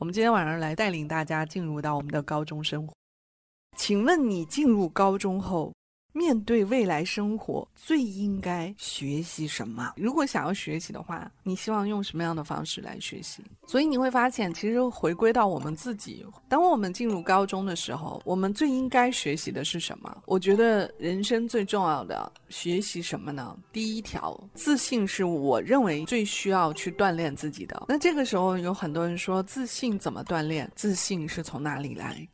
我们今天晚上来带领大家进入到我们的高中生活。请问你进入高中后，面对未来生活最应该学习什么？如果想要学习的话，你希望用什么样的方式来学习？所以你会发现，其实回归到我们自己，当我们进入高中的时候，我们最应该学习的是什么？我觉得人生最重要的学习什么呢？第一条，自信是我认为最需要去锻炼自己的。那这个时候有很多人说，自信怎么锻炼？自信是从哪里来？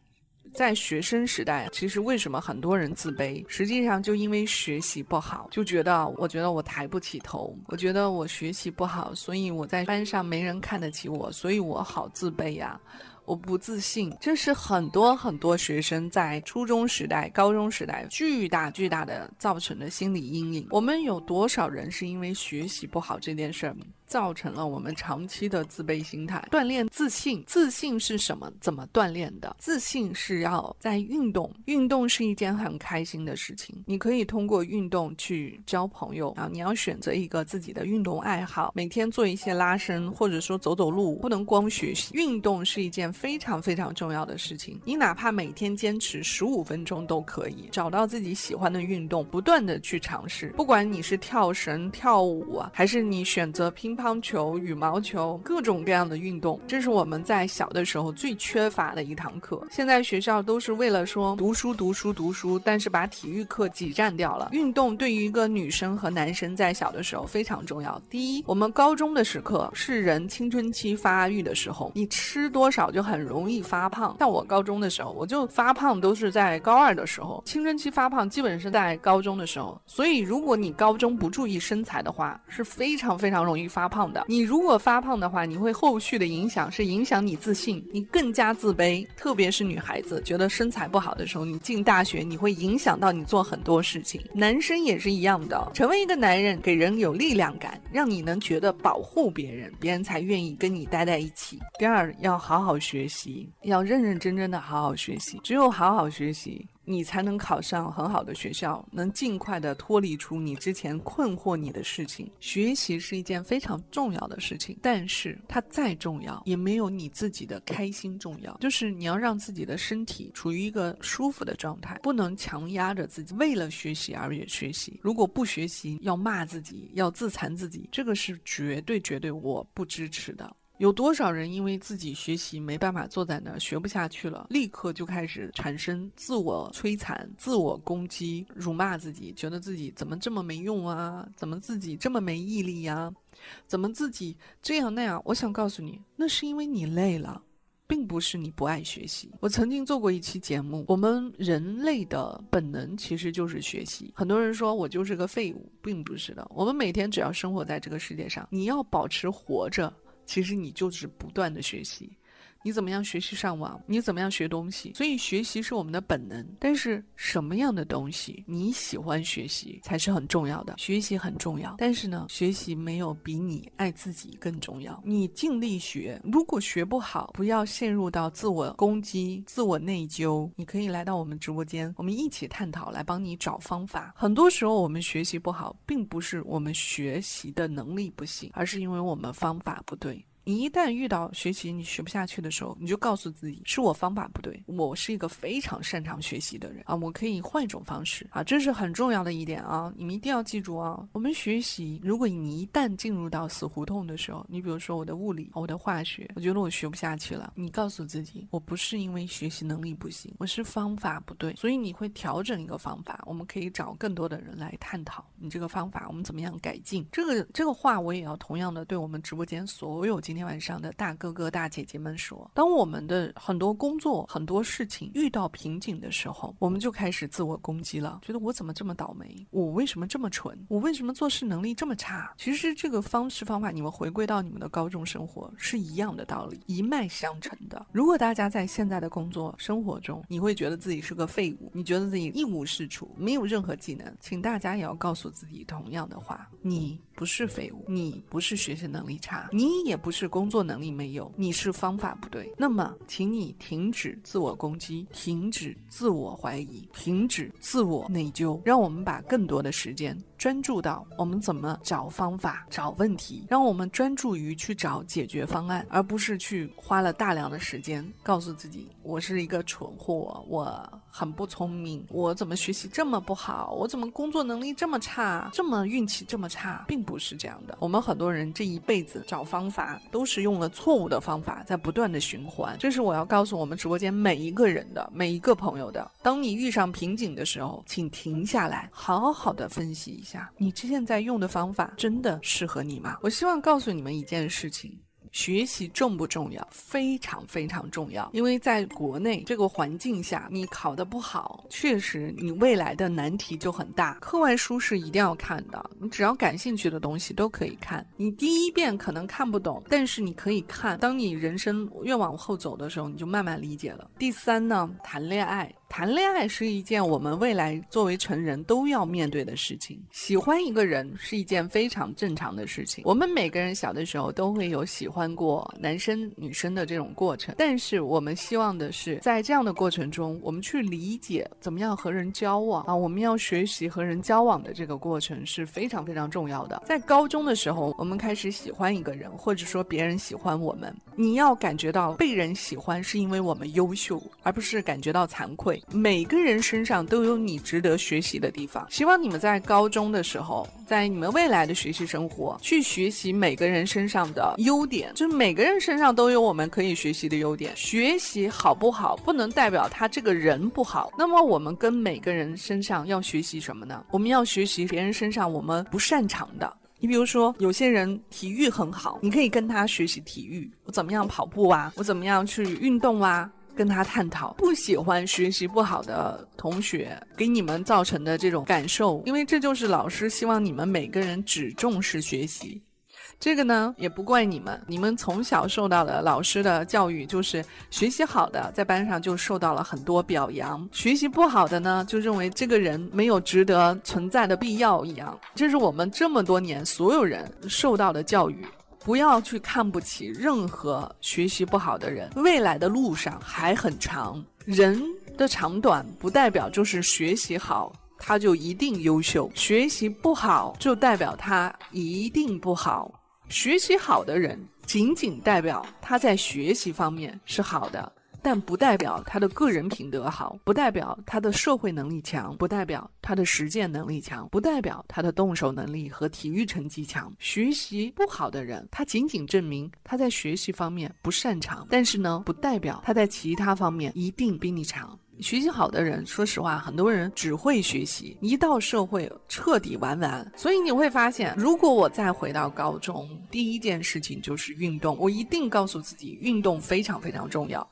在学生时代，其实为什么很多人自卑？实际上就因为学习不好，就觉得我觉得我抬不起头，我觉得我学习不好，所以我在班上没人看得起我，所以我好自卑呀。我不自信，这是很多很多学生在初中时代、高中时代巨大巨大的造成的心理阴影。我们有多少人是因为学习不好这件事儿，造成了我们长期的自卑心态？锻炼自信，自信是什么？怎么锻炼的？自信是要在运动，运动是一件很开心的事情。你可以通过运动去交朋友啊！你要选择一个自己的运动爱好，每天做一些拉伸，或者说走走路，不能光学习。运动是一件。非常非常重要的事情，你哪怕每天坚持十五分钟都可以，找到自己喜欢的运动，不断的去尝试。不管你是跳绳、跳舞，还是你选择拼乒乓球、羽毛球，各种各样的运动，这是我们在小的时候最缺乏的一堂课。现在学校都是为了说读书、读书、读书，但是把体育课挤占掉了。运动对于一个女生和男生在小的时候非常重要。第一，我们高中的时刻是人青春期发育的时候，你吃多少就。很容易发胖，像我高中的时候，我就发胖都是在高二的时候，青春期发胖基本是在高中的时候。所以，如果你高中不注意身材的话，是非常非常容易发发胖的。你如果发胖的话，你会后续的影响是影响你自信，你更加自卑。特别是女孩子觉得身材不好的时候，你进大学你会影响到你做很多事情。男生也是一样的，成为一个男人，给人有力量感，让你能觉得保护别人，别人才愿意跟你待在一起。第二，要好好。学习要认认真真的好好学习，只有好好学习，你才能考上很好的学校，能尽快的脱离出你之前困惑你的事情。学习是一件非常重要的事情，但是它再重要，也没有你自己的开心重要。就是你要让自己的身体处于一个舒服的状态，不能强压着自己为了学习而也学习。如果不学习，要骂自己，要自残自己，这个是绝对绝对我不支持的。有多少人因为自己学习没办法坐在那儿学不下去了，立刻就开始产生自我摧残、自我攻击、辱骂自己，觉得自己怎么这么没用啊？怎么自己这么没毅力呀？怎么自己这样那样？我想告诉你，那是因为你累了，并不是你不爱学习。我曾经做过一期节目，我们人类的本能其实就是学习。很多人说我就是个废物，并不是的。我们每天只要生活在这个世界上，你要保持活着。其实你就是不断的学习，你怎么样学习上网？你怎么样学东西？所以学习是我们的本能。但是什么样的东西你喜欢学习才是很重要的。学习很重要，但是呢，学习没有比你爱自己更重要。你尽力学，如果学不好，不要陷入到自我攻击、自我内疚。你可以来到我们直播间，我们一起探讨，来帮你找方法。很多时候我们学习不好，并不是我们学习的能力不行，而是因为我们方法不对。你一旦遇到学习你学不下去的时候，你就告诉自己是我方法不对。我是一个非常擅长学习的人啊，我可以换一种方式啊，这是很重要的一点啊，你们一定要记住啊。我们学习，如果你一旦进入到死胡同的时候，你比如说我的物理、我的化学，我觉得我学不下去了，你告诉自己，我不是因为学习能力不行，我是方法不对，所以你会调整一个方法。我们可以找更多的人来探讨你这个方法，我们怎么样改进。这个这个话我也要同样的对我们直播间所有今今天晚上的大哥哥大姐姐们说，当我们的很多工作、很多事情遇到瓶颈的时候，我们就开始自我攻击了，觉得我怎么这么倒霉？我为什么这么蠢？我为什么做事能力这么差？其实这个方式方法，你们回归到你们的高中生活是一样的道理，一脉相承的。如果大家在现在的工作生活中，你会觉得自己是个废物，你觉得自己一无是处，没有任何技能，请大家也要告诉自己同样的话：你不是废物，你不是学习能力差，你也不是工作能力没有，你是方法不对。那么，请你停止自我攻击，停止自我怀疑，停止自我内疚，让我们把更多的时间。专注到我们怎么找方法、找问题，让我们专注于去找解决方案，而不是去花了大量的时间告诉自己我是一个蠢货，我很不聪明，我怎么学习这么不好，我怎么工作能力这么差，这么运气这么差，并不是这样的。我们很多人这一辈子找方法都是用了错误的方法，在不断的循环。这是我要告诉我们直播间每一个人的、每一个朋友的。当你遇上瓶颈的时候，请停下来，好好的分析一。下，你现在用的方法真的适合你吗？我希望告诉你们一件事情。学习重不重要？非常非常重要，因为在国内这个环境下，你考得不好，确实你未来的难题就很大。课外书是一定要看的，你只要感兴趣的东西都可以看。你第一遍可能看不懂，但是你可以看。当你人生越往后走的时候，你就慢慢理解了。第三呢，谈恋爱。谈恋爱是一件我们未来作为成人都要面对的事情。喜欢一个人是一件非常正常的事情。我们每个人小的时候都会有喜欢过男生女生的这种过程，但是我们希望的是在这样的过程中，我们去理解怎么样和人交往啊。我们要学习和人交往的这个过程是非常非常重要的。在高中的时候，我们开始喜欢一个人，或者说别人喜欢我们，你要感觉到被人喜欢是因为我们优秀，而不是感觉到惭愧。每个人身上都有你值得学习的地方。希望你们在高中的时候，在你们未来的学习生活，去学习每个人身上的优点。就是每个人身上都有我们可以学习的优点。学习好不好，不能代表他这个人不好。那么我们跟每个人身上要学习什么呢？我们要学习别人身上我们不擅长的。你比如说，有些人体育很好，你可以跟他学习体育。我怎么样跑步啊？我怎么样去运动啊？跟他探讨不喜欢学习不好的同学给你们造成的这种感受，因为这就是老师希望你们每个人只重视学习。这个呢也不怪你们，你们从小受到的老师的教育就是学习好的在班上就受到了很多表扬，学习不好的呢就认为这个人没有值得存在的必要一样。这是我们这么多年所有人受到的教育。不要去看不起任何学习不好的人，未来的路上还很长。人的长短不代表就是学习好他就一定优秀，学习不好就代表他一定不好。学习好的人仅仅代表他在学习方面是好的。但不代表他的个人品德好，不代表他的社会能力强，不代表他的实践能力强，不代表他的动手能力和体育成绩强。学习不好的人，他仅仅证明他在学习方面不擅长，但是呢，不代表他在其他方面一定比你强。学习好的人，说实话，很多人只会学习，一到社会彻底玩完。所以你会发现，如果我再回到高中，第一件事情就是运动，我一定告诉自己，运动非常非常重要。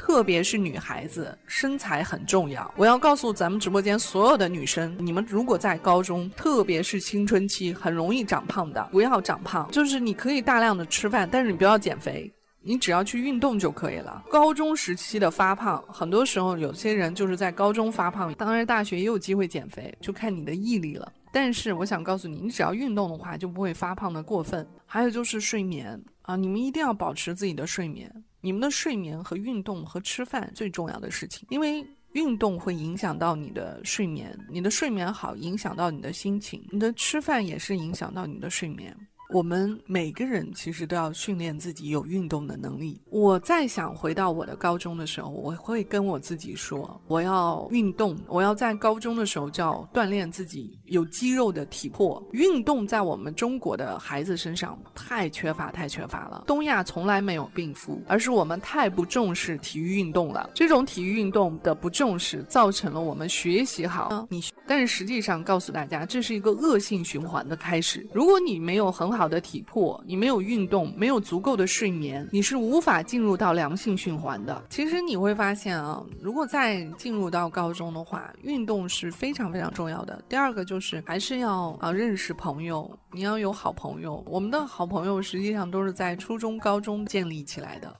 特别是女孩子，身材很重要。我要告诉咱们直播间所有的女生，你们如果在高中，特别是青春期，很容易长胖的，不要长胖。就是你可以大量的吃饭，但是你不要减肥，你只要去运动就可以了。高中时期的发胖，很多时候有些人就是在高中发胖，当然大学也有机会减肥，就看你的毅力了。但是我想告诉你，你只要运动的话，就不会发胖的过分。还有就是睡眠啊，你们一定要保持自己的睡眠。你们的睡眠和运动和吃饭最重要的事情，因为运动会影响到你的睡眠，你的睡眠好影响到你的心情，你的吃饭也是影响到你的睡眠。我们每个人其实都要训练自己有运动的能力。我再想回到我的高中的时候，我会跟我自己说，我要运动，我要在高中的时候就要锻炼自己有肌肉的体魄。运动在我们中国的孩子身上太缺乏，太缺乏了。东亚从来没有病夫，而是我们太不重视体育运动了。这种体育运动的不重视，造成了我们学习好，你但是实际上告诉大家，这是一个恶性循环的开始。如果你没有很好。好的体魄，你没有运动，没有足够的睡眠，你是无法进入到良性循环的。其实你会发现啊，如果再进入到高中的话，运动是非常非常重要的。第二个就是还是要啊认识朋友，你要有好朋友。我们的好朋友实际上都是在初中、高中建立起来的。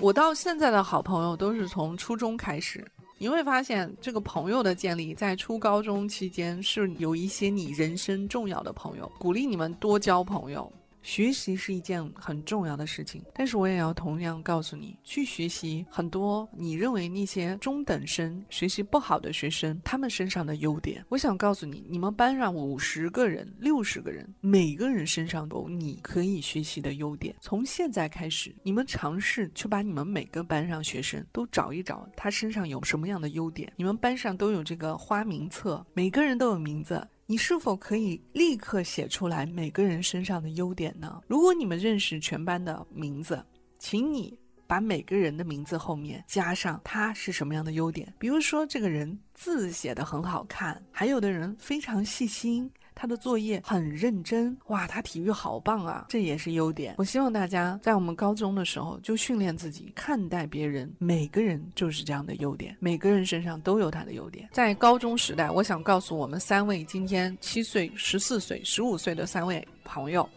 我到现在的好朋友都是从初中开始。你会发现，这个朋友的建立在初高中期间是有一些你人生重要的朋友，鼓励你们多交朋友。学习是一件很重要的事情，但是我也要同样告诉你，去学习很多你认为那些中等生学习不好的学生他们身上的优点。我想告诉你，你们班上五十个人、六十个人，每个人身上都有你可以学习的优点。从现在开始，你们尝试去把你们每个班上学生都找一找，他身上有什么样的优点。你们班上都有这个花名册，每个人都有名字。你是否可以立刻写出来每个人身上的优点呢？如果你们认识全班的名字，请你把每个人的名字后面加上他是什么样的优点。比如说，这个人字写得很好看，还有的人非常细心。他的作业很认真，哇，他体育好棒啊，这也是优点。我希望大家在我们高中的时候就训练自己看待别人，每个人就是这样的优点，每个人身上都有他的优点。在高中时代，我想告诉我们三位今天七岁、十四岁、十五岁的三位朋友，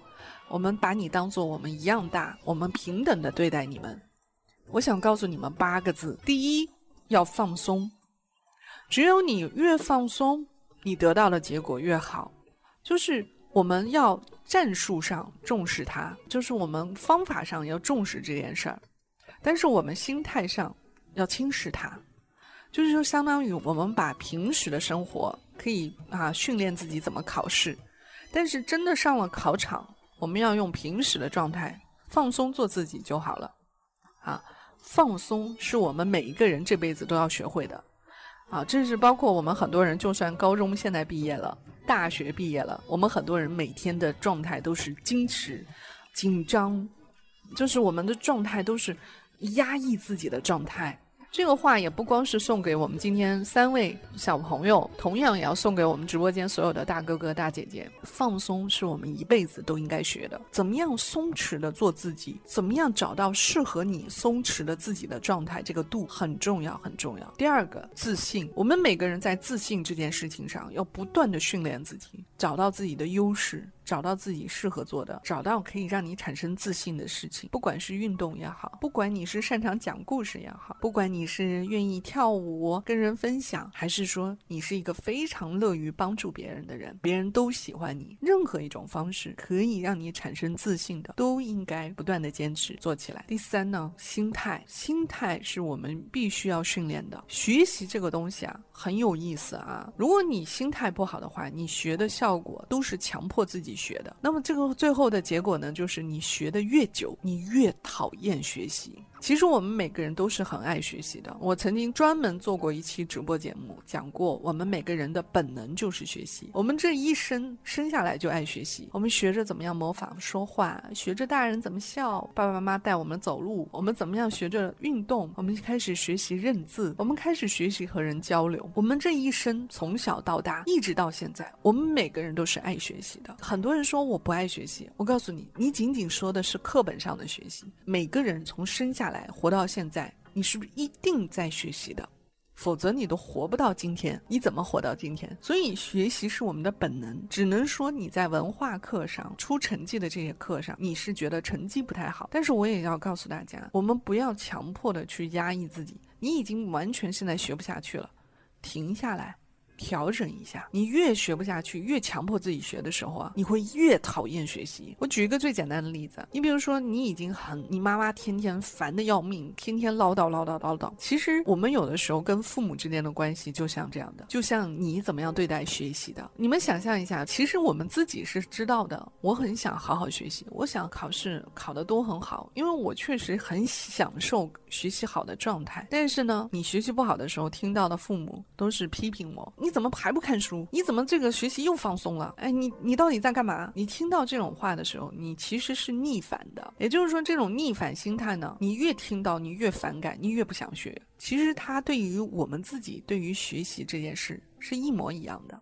我们把你当做我们一样大，我们平等的对待你们。我想告诉你们八个字：第一，要放松。只有你越放松，你得到的结果越好。就是我们要战术上重视它，就是我们方法上要重视这件事儿，但是我们心态上要轻视它，就是说，相当于我们把平时的生活可以啊训练自己怎么考试，但是真的上了考场，我们要用平时的状态放松做自己就好了，啊，放松是我们每一个人这辈子都要学会的。啊，这是包括我们很多人，就算高中现在毕业了，大学毕业了，我们很多人每天的状态都是矜持、紧张，就是我们的状态都是压抑自己的状态。这个话也不光是送给我们今天三位小朋友，同样也要送给我们直播间所有的大哥哥大姐姐。放松是我们一辈子都应该学的。怎么样松弛的做自己？怎么样找到适合你松弛的自己的状态？这个度很重要，很重要。第二个，自信。我们每个人在自信这件事情上要不断的训练自己，找到自己的优势。找到自己适合做的，找到可以让你产生自信的事情，不管是运动也好，不管你是擅长讲故事也好，不管你是愿意跳舞跟人分享，还是说你是一个非常乐于帮助别人的人，别人都喜欢你，任何一种方式可以让你产生自信的，都应该不断的坚持做起来。第三呢，心态，心态是我们必须要训练的。学习这个东西啊，很有意思啊。如果你心态不好的话，你学的效果都是强迫自己。学的，那么这个最后的结果呢，就是你学的越久，你越讨厌学习。其实我们每个人都是很爱学习的。我曾经专门做过一期直播节目，讲过我们每个人的本能就是学习。我们这一生生下来就爱学习，我们学着怎么样模仿说话，学着大人怎么笑，爸爸妈妈带我们走路，我们怎么样学着运动，我们开始学习认字，我们开始学习和人交流。我们这一生从小到大一直到现在，我们每个人都是爱学习的。很多人说我不爱学习，我告诉你，你仅仅说的是课本上的学习。每个人从生下来活到现在，你是不是一定在学习的？否则你都活不到今天。你怎么活到今天？所以学习是我们的本能。只能说你在文化课上出成绩的这些课上，你是觉得成绩不太好。但是我也要告诉大家，我们不要强迫的去压抑自己。你已经完全现在学不下去了，停下来。调整一下，你越学不下去，越强迫自己学的时候啊，你会越讨厌学习。我举一个最简单的例子，你比如说，你已经很，你妈妈天天烦的要命，天天唠叨唠叨唠叨。其实我们有的时候跟父母之间的关系就像这样的，就像你怎么样对待学习的。你们想象一下，其实我们自己是知道的，我很想好好学习，我想考试考得都很好，因为我确实很享受学习好的状态。但是呢，你学习不好的时候，听到的父母都是批评我，怎么还不看书？你怎么这个学习又放松了？哎，你你到底在干嘛？你听到这种话的时候，你其实是逆反的。也就是说，这种逆反心态呢，你越听到，你越反感，你越不想学。其实它对于我们自己，对于学习这件事是一模一样的。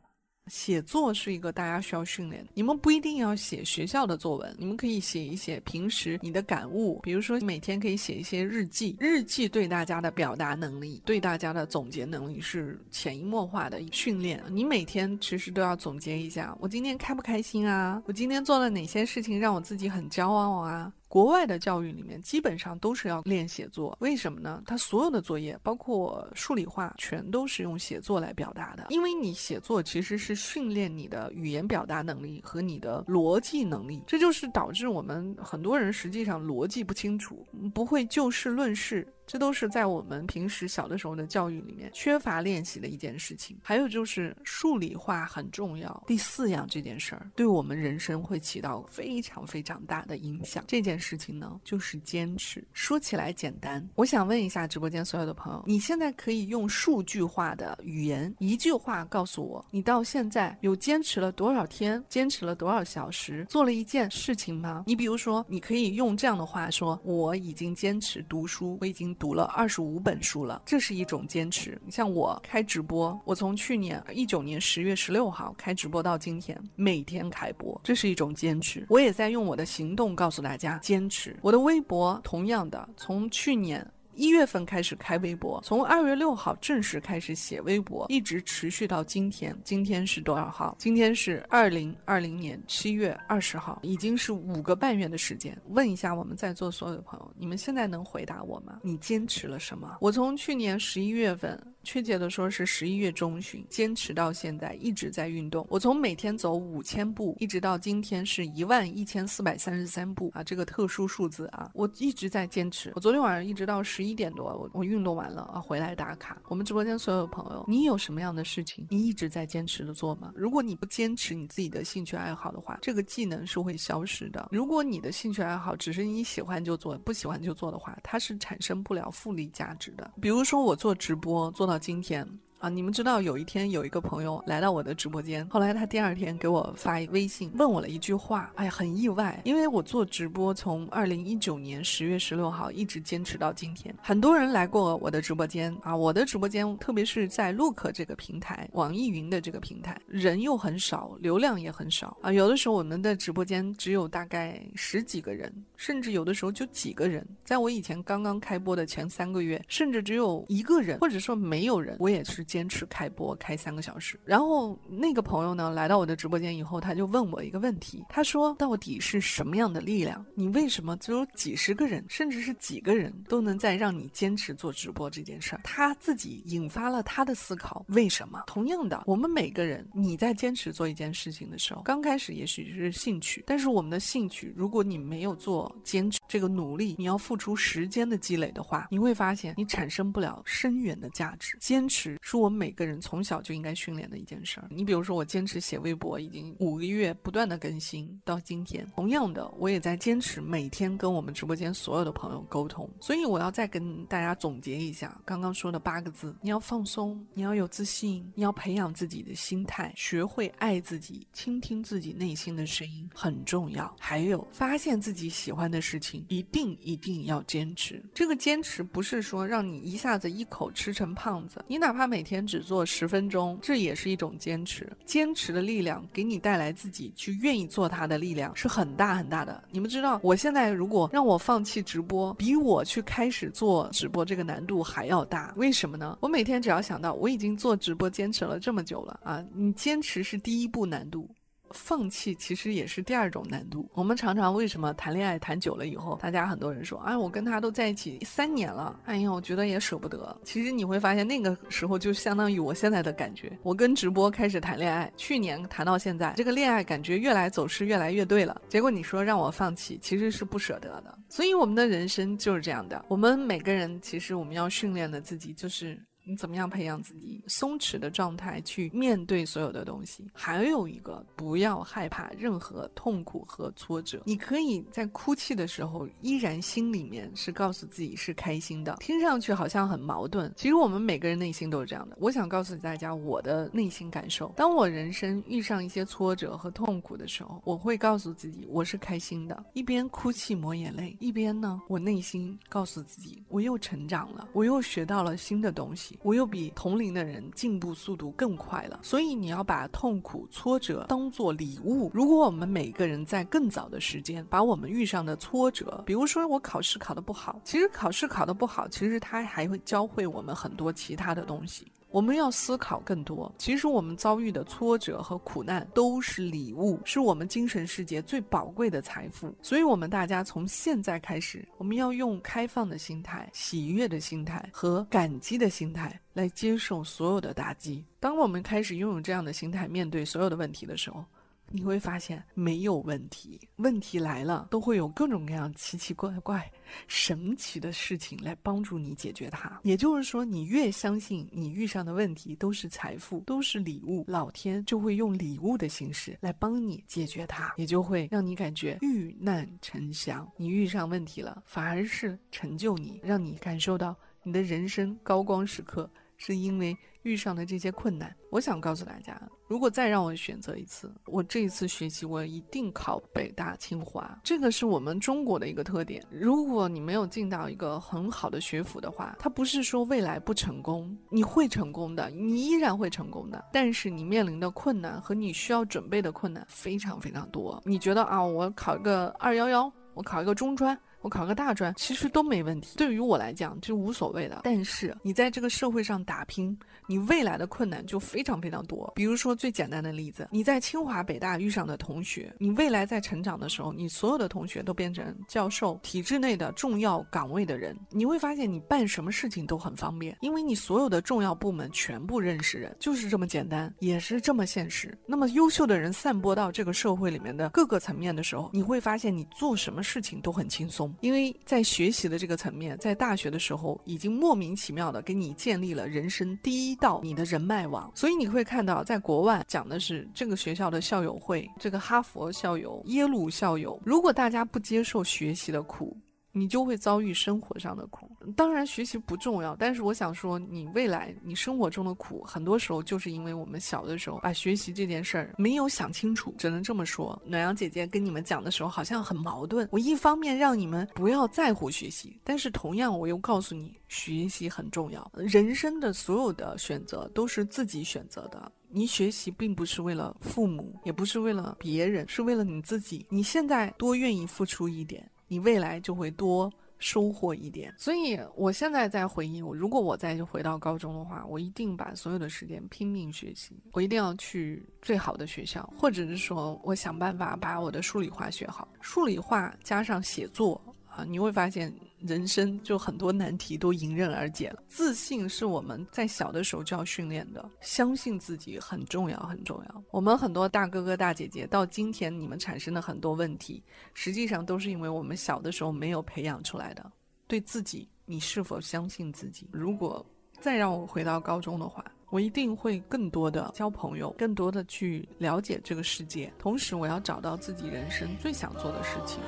写作是一个大家需要训练的。你们不一定要写学校的作文，你们可以写一写平时你的感悟，比如说每天可以写一些日记。日记对大家的表达能力、对大家的总结能力是潜移默化的训练。你每天其实都要总结一下，我今天开不开心啊？我今天做了哪些事情让我自己很骄傲啊？国外的教育里面基本上都是要练写作，为什么呢？他所有的作业，包括数理化，全都是用写作来表达的。因为你写作其实是训练你的语言表达能力和你的逻辑能力，这就是导致我们很多人实际上逻辑不清楚，不会就事论事。这都是在我们平时小的时候的教育里面缺乏练习的一件事情。还有就是数理化很重要。第四样这件事儿对我们人生会起到非常非常大的影响。这件事情呢，就是坚持。说起来简单，我想问一下直播间所有的朋友，你现在可以用数据化的语言，一句话告诉我，你到现在有坚持了多少天，坚持了多少小时，做了一件事情吗？你比如说，你可以用这样的话说：我已经坚持读书，我已经。读了二十五本书了，这是一种坚持。你像我开直播，我从去年一九年十月十六号开直播到今天，每天开播，这是一种坚持。我也在用我的行动告诉大家坚持。我的微博同样的，从去年。一月份开始开微博，从二月六号正式开始写微博，一直持续到今天。今天是多少号？今天是二零二零年七月二十号，已经是五个半月的时间。问一下我们在座所有的朋友，你们现在能回答我吗？你坚持了什么？我从去年十一月份。确切的说是十一月中旬，坚持到现在一直在运动。我从每天走五千步，一直到今天是一万一千四百三十三步啊，这个特殊数字啊，我一直在坚持。我昨天晚上一直到十一点多，我我运动完了啊，回来打卡。我们直播间所有的朋友，你有什么样的事情你一直在坚持的做吗？如果你不坚持你自己的兴趣爱好的话，这个技能是会消失的。如果你的兴趣爱好只是你喜欢就做，不喜欢就做的话，它是产生不了复利价值的。比如说我做直播做到今天。啊，你们知道有一天有一个朋友来到我的直播间，后来他第二天给我发微信问我了一句话，哎呀，很意外，因为我做直播从二零一九年十月十六号一直坚持到今天，很多人来过我的直播间啊，我的直播间特别是在 Look 这个平台，网易云的这个平台，人又很少，流量也很少啊，有的时候我们的直播间只有大概十几个人，甚至有的时候就几个人，在我以前刚刚开播的前三个月，甚至只有一个人，或者说没有人，我也是。坚持开播开三个小时，然后那个朋友呢来到我的直播间以后，他就问我一个问题，他说：“到底是什么样的力量？你为什么只有几十个人，甚至是几个人都能在让你坚持做直播这件事儿？”他自己引发了他的思考，为什么？同样的，我们每个人，你在坚持做一件事情的时候，刚开始也许是兴趣，但是我们的兴趣，如果你没有做坚持这个努力，你要付出时间的积累的话，你会发现你产生不了深远的价值。坚持是。我们每个人从小就应该训练的一件事儿。你比如说，我坚持写微博已经五个月，不断的更新到今天。同样的，我也在坚持每天跟我们直播间所有的朋友沟通。所以，我要再跟大家总结一下刚刚说的八个字：你要放松，你要有自信，你要培养自己的心态，学会爱自己，倾听自己内心的声音很重要。还有，发现自己喜欢的事情，一定一定要坚持。这个坚持不是说让你一下子一口吃成胖子，你哪怕每天。天只做十分钟，这也是一种坚持。坚持的力量给你带来自己去愿意做它的力量是很大很大的。你们知道，我现在如果让我放弃直播，比我去开始做直播这个难度还要大。为什么呢？我每天只要想到我已经做直播坚持了这么久了啊，你坚持是第一步难度。放弃其实也是第二种难度。我们常常为什么谈恋爱谈久了以后，大家很多人说，哎，我跟他都在一起三年了，哎呀，我觉得也舍不得。其实你会发现，那个时候就相当于我现在的感觉。我跟直播开始谈恋爱，去年谈到现在，这个恋爱感觉越来走势越来越对了。结果你说让我放弃，其实是不舍得的。所以我们的人生就是这样的。我们每个人其实我们要训练的自己就是。你怎么样培养自己松弛的状态去面对所有的东西？还有一个，不要害怕任何痛苦和挫折。你可以在哭泣的时候，依然心里面是告诉自己是开心的。听上去好像很矛盾，其实我们每个人内心都是这样的。我想告诉大家我的内心感受：当我人生遇上一些挫折和痛苦的时候，我会告诉自己我是开心的，一边哭泣抹眼泪，一边呢，我内心告诉自己我又成长了，我又学到了新的东西。我又比同龄的人进步速度更快了。所以你要把痛苦、挫折当做礼物。如果我们每个人在更早的时间，把我们遇上的挫折，比如说我考试考得不好，其实考试考得不好，其实它还会教会我们很多其他的东西。我们要思考更多。其实我们遭遇的挫折和苦难都是礼物，是我们精神世界最宝贵的财富。所以，我们大家从现在开始，我们要用开放的心态、喜悦的心态和感激的心态来接受所有的打击。当我们开始拥有这样的心态，面对所有的问题的时候，你会发现没有问题，问题来了都会有各种各样奇奇怪怪、神奇的事情来帮助你解决它。也就是说，你越相信你遇上的问题都是财富，都是礼物，老天就会用礼物的形式来帮你解决它，也就会让你感觉遇难成祥。你遇上问题了，反而是成就你，让你感受到你的人生高光时刻。是因为遇上的这些困难，我想告诉大家，如果再让我选择一次，我这一次学习我一定考北大清华。这个是我们中国的一个特点。如果你没有进到一个很好的学府的话，它不是说未来不成功，你会成功的，你依然会成功的。但是你面临的困难和你需要准备的困难非常非常多。你觉得啊，我考一个二幺幺，我考一个中专。我考个大专，其实都没问题。对于我来讲，就无所谓的。但是你在这个社会上打拼，你未来的困难就非常非常多。比如说最简单的例子，你在清华、北大遇上的同学，你未来在成长的时候，你所有的同学都变成教授、体制内的重要岗位的人，你会发现你办什么事情都很方便，因为你所有的重要部门全部认识人，就是这么简单，也是这么现实。那么优秀的人散播到这个社会里面的各个层面的时候，你会发现你做什么事情都很轻松。因为在学习的这个层面，在大学的时候已经莫名其妙的给你建立了人生第一道你的人脉网，所以你会看到，在国外讲的是这个学校的校友会，这个哈佛校友、耶鲁校友。如果大家不接受学习的苦，你就会遭遇生活上的苦。当然，学习不重要，但是我想说，你未来你生活中的苦，很多时候就是因为我们小的时候把学习这件事儿没有想清楚，只能这么说。暖阳姐姐跟你们讲的时候，好像很矛盾。我一方面让你们不要在乎学习，但是同样我又告诉你，学习很重要。人生的所有的选择都是自己选择的。你学习并不是为了父母，也不是为了别人，是为了你自己。你现在多愿意付出一点。你未来就会多收获一点，所以我现在在回忆，我如果我再回到高中的话，我一定把所有的时间拼命学习，我一定要去最好的学校，或者是说我想办法把我的数理化学好，数理化加上写作啊。你会发现，人生就很多难题都迎刃而解了。自信是我们在小的时候就要训练的，相信自己很重要，很重要。我们很多大哥哥大姐姐到今天，你们产生的很多问题，实际上都是因为我们小的时候没有培养出来的。对自己，你是否相信自己？如果再让我回到高中的话，我一定会更多的交朋友，更多的去了解这个世界，同时我要找到自己人生最想做的事情。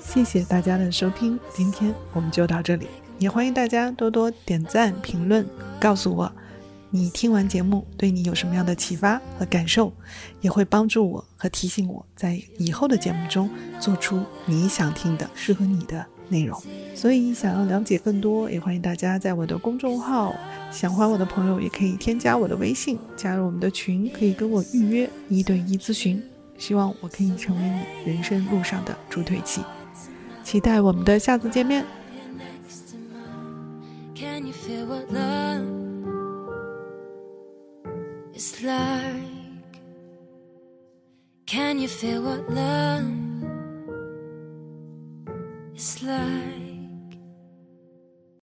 谢谢大家的收听，今天我们就到这里，也欢迎大家多多点赞、评论，告诉我你听完节目对你有什么样的启发和感受，也会帮助我和提醒我在以后的节目中做出你想听的、适合你的。内容，所以想要了解更多，也欢迎大家在我的公众号想欢我的朋友，也可以添加我的微信，加入我们的群，可以跟我预约一对一咨询。希望我可以成为你人生路上的助推器，期待我们的下次见面。Can you feel what love? It's like